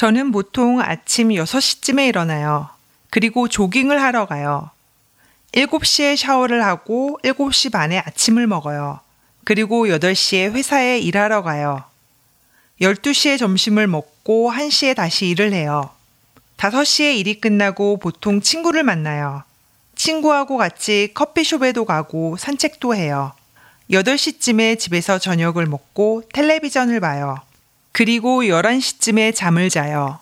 저는 보통 아침 6시쯤에 일어나요. 그리고 조깅을 하러 가요. 7시에 샤워를 하고 7시 반에 아침을 먹어요. 그리고 8시에 회사에 일하러 가요. 12시에 점심을 먹고 1시에 다시 일을 해요. 5시에 일이 끝나고 보통 친구를 만나요. 친구하고 같이 커피숍에도 가고 산책도 해요. 8시쯤에 집에서 저녁을 먹고 텔레비전을 봐요. 그리고 11시쯤에 잠을 자요.